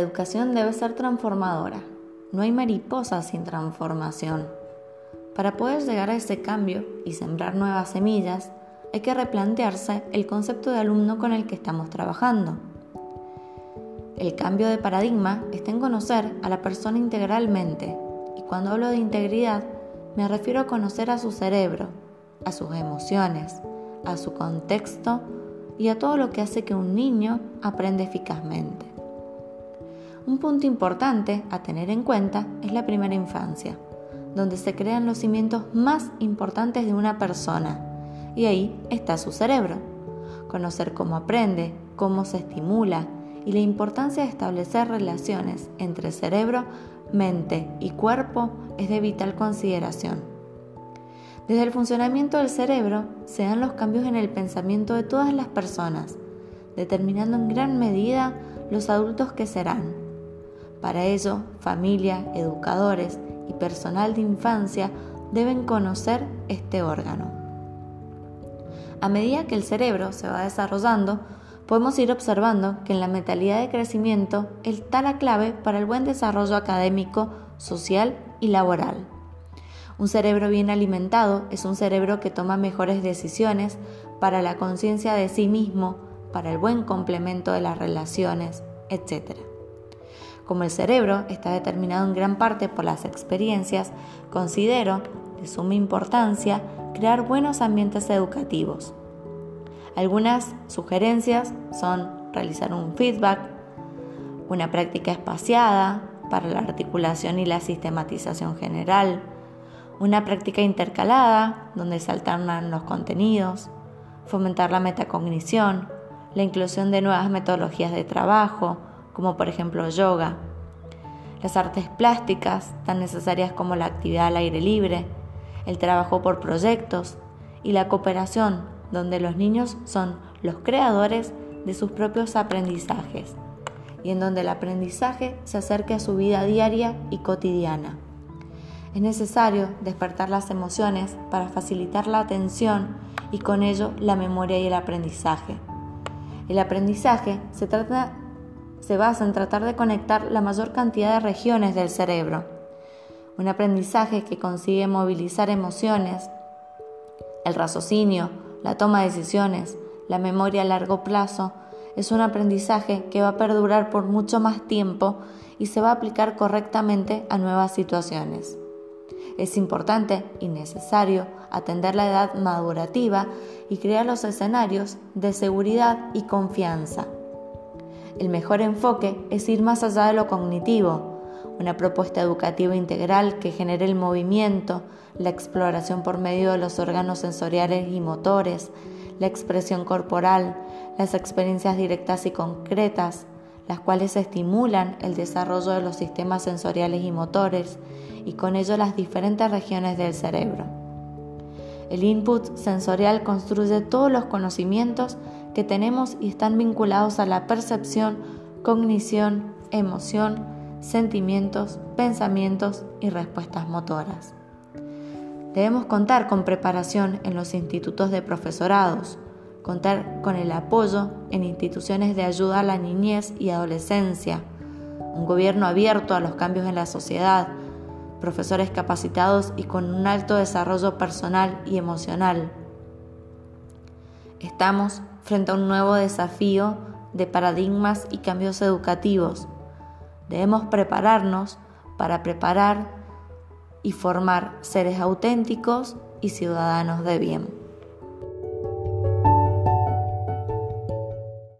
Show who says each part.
Speaker 1: educación debe ser transformadora. No hay mariposa sin transformación. Para poder llegar a ese cambio y sembrar nuevas semillas, hay que replantearse el concepto de alumno con el que estamos trabajando. El cambio de paradigma está en conocer a la persona integralmente, y cuando hablo de integridad me refiero a conocer a su cerebro, a sus emociones, a su contexto y a todo lo que hace que un niño aprenda eficazmente. Un punto importante a tener en cuenta es la primera infancia, donde se crean los cimientos más importantes de una persona, y ahí está su cerebro. Conocer cómo aprende, cómo se estimula y la importancia de establecer relaciones entre cerebro, mente y cuerpo es de vital consideración. Desde el funcionamiento del cerebro se dan los cambios en el pensamiento de todas las personas, determinando en gran medida los adultos que serán. Para ello, familia, educadores y personal de infancia deben conocer este órgano. A medida que el cerebro se va desarrollando, podemos ir observando que en la mentalidad de crecimiento está la clave para el buen desarrollo académico, social y laboral. Un cerebro bien alimentado es un cerebro que toma mejores decisiones para la conciencia de sí mismo, para el buen complemento de las relaciones, etc. Como el cerebro está determinado en gran parte por las experiencias, considero de suma importancia crear buenos ambientes educativos. Algunas sugerencias son realizar un feedback, una práctica espaciada para la articulación y la sistematización general, una práctica intercalada donde se alternan los contenidos, fomentar la metacognición, la inclusión de nuevas metodologías de trabajo, como por ejemplo yoga, las artes plásticas, tan necesarias como la actividad al aire libre, el trabajo por proyectos y la cooperación, donde los niños son los creadores de sus propios aprendizajes y en donde el aprendizaje se acerque a su vida diaria y cotidiana. Es necesario despertar las emociones para facilitar la atención y con ello la memoria y el aprendizaje. El aprendizaje se trata se basa en tratar de conectar la mayor cantidad de regiones del cerebro. Un aprendizaje que consigue movilizar emociones, el raciocinio, la toma de decisiones, la memoria a largo plazo, es un aprendizaje que va a perdurar por mucho más tiempo y se va a aplicar correctamente a nuevas situaciones. Es importante y necesario atender la edad madurativa y crear los escenarios de seguridad y confianza. El mejor enfoque es ir más allá de lo cognitivo, una propuesta educativa integral que genere el movimiento, la exploración por medio de los órganos sensoriales y motores, la expresión corporal, las experiencias directas y concretas, las cuales estimulan el desarrollo de los sistemas sensoriales y motores y con ello las diferentes regiones del cerebro. El input sensorial construye todos los conocimientos que tenemos y están vinculados a la percepción, cognición, emoción, sentimientos, pensamientos y respuestas motoras. Debemos contar con preparación en los institutos de profesorados, contar con el apoyo en instituciones de ayuda a la niñez y adolescencia, un gobierno abierto a los cambios en la sociedad, profesores capacitados y con un alto desarrollo personal y emocional. Estamos frente a un nuevo desafío de paradigmas y cambios educativos. Debemos prepararnos para preparar y formar seres auténticos y ciudadanos de bien.